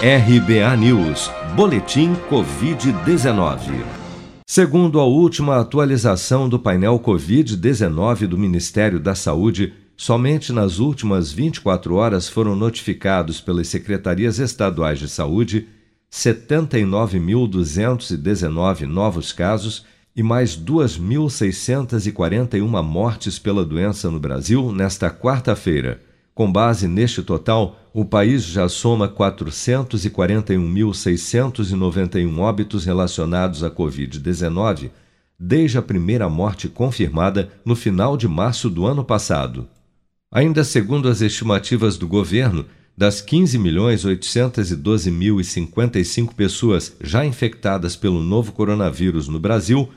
RBA News, Boletim Covid-19. Segundo a última atualização do painel Covid-19 do Ministério da Saúde, somente nas últimas 24 horas foram notificados pelas secretarias estaduais de saúde 79.219 novos casos e mais 2.641 mortes pela doença no Brasil nesta quarta-feira. Com base neste total, o país já soma 441.691 óbitos relacionados à Covid-19 desde a primeira morte confirmada no final de março do ano passado. Ainda segundo as estimativas do governo, das 15.812.055 pessoas já infectadas pelo novo coronavírus no Brasil,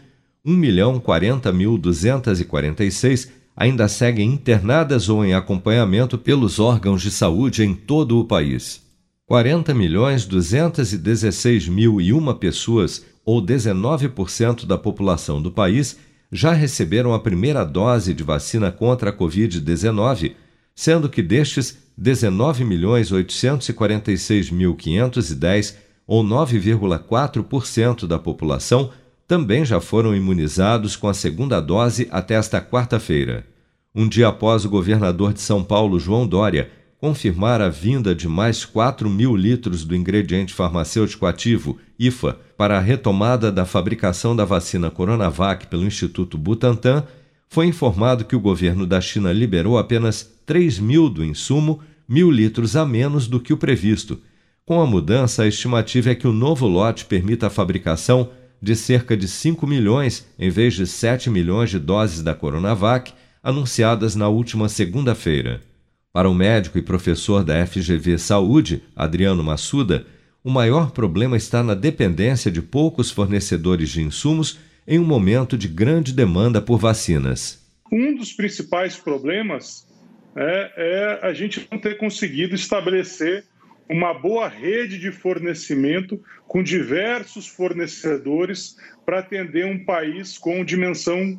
1.040.246 ainda seguem internadas ou em acompanhamento pelos órgãos de saúde em todo o país. 40 milhões 216 mil e uma pessoas, ou 19% da população do país, já receberam a primeira dose de vacina contra a Covid-19, sendo que destes, 19 milhões 846 mil 510, ou 9,4% da população, também já foram imunizados com a segunda dose até esta quarta-feira. Um dia após o governador de São Paulo, João Dória, confirmar a vinda de mais 4 mil litros do ingrediente farmacêutico ativo, IFA, para a retomada da fabricação da vacina Coronavac pelo Instituto Butantan, foi informado que o governo da China liberou apenas 3 mil do insumo, mil litros a menos do que o previsto. Com a mudança, a estimativa é que o novo lote permita a fabricação de cerca de 5 milhões em vez de 7 milhões de doses da Coronavac anunciadas na última segunda-feira. Para o médico e professor da FGV Saúde, Adriano Massuda, o maior problema está na dependência de poucos fornecedores de insumos em um momento de grande demanda por vacinas. Um dos principais problemas é, é a gente não ter conseguido estabelecer uma boa rede de fornecimento com diversos fornecedores para atender um país com dimensão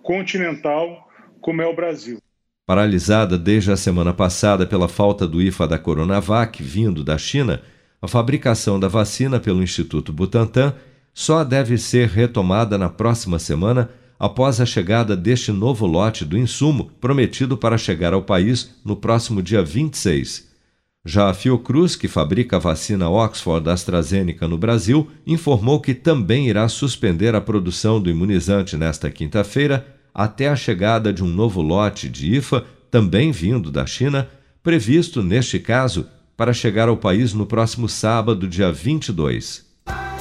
continental como é o Brasil. Paralisada desde a semana passada pela falta do IFA da Coronavac vindo da China, a fabricação da vacina pelo Instituto Butantan só deve ser retomada na próxima semana após a chegada deste novo lote do insumo prometido para chegar ao país no próximo dia 26. Já a Fiocruz, que fabrica a vacina Oxford AstraZeneca no Brasil, informou que também irá suspender a produção do imunizante nesta quinta-feira até a chegada de um novo lote de IFA, também vindo da China, previsto, neste caso, para chegar ao país no próximo sábado, dia 22.